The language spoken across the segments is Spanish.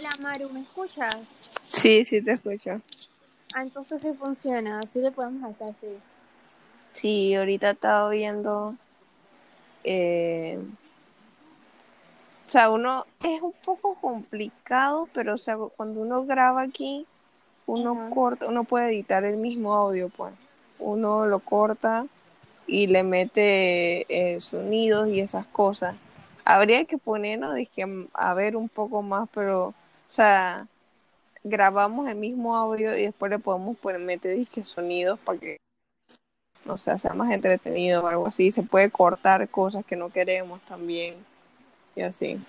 Hola Maru, ¿me escuchas? Sí, sí te escucho. Ah, entonces sí funciona, así le podemos hacer así. Sí, ahorita estaba viendo. eh, o sea, uno es un poco complicado, pero o sea, cuando uno graba aquí, uno corta, uno puede editar el mismo audio, pues. Uno lo corta y le mete eh, sonidos y esas cosas. Habría que ponernos, dizque, a ver un poco más, pero, o sea, grabamos el mismo audio y después le podemos poner, meter disque sonidos para que, no sé, sea más entretenido o algo así. Se puede cortar cosas que no queremos también y así.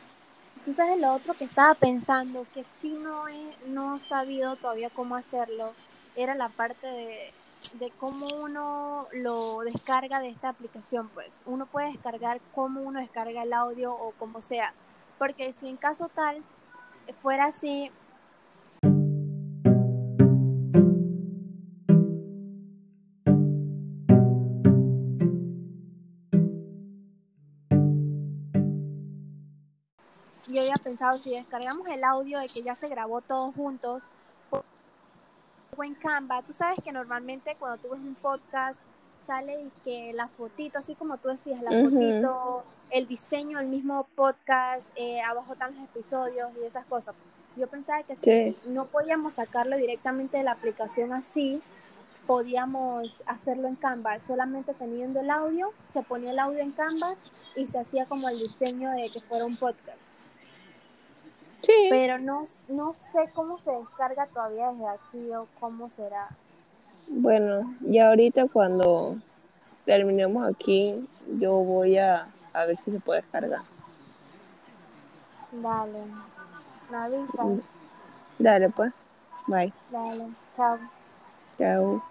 Tú sabes lo otro que estaba pensando, que sí no he no sabido todavía cómo hacerlo, era la parte de, de cómo uno lo descarga de esta aplicación, pues. Uno puede descargar cómo uno descarga el audio o como sea. Porque si en caso tal fuera así, yo había pensado si descargamos el audio de que ya se grabó todos juntos o en Canva, tú sabes que normalmente cuando tú ves un podcast sale que la fotito, así como tú decías, la fotito, el diseño del mismo podcast, eh, abajo están los episodios y esas cosas. Yo pensaba que si no podíamos sacarlo directamente de la aplicación así, podíamos hacerlo en Canva, solamente teniendo el audio, se ponía el audio en Canvas y se hacía como el diseño de que fuera un podcast Sí. pero no, no sé cómo se descarga todavía desde aquí o cómo será. Bueno, y ahorita cuando terminemos aquí, yo voy a, a ver si se puede descargar. Dale, me avisas. Dale pues. Bye. Dale, chao. Chao.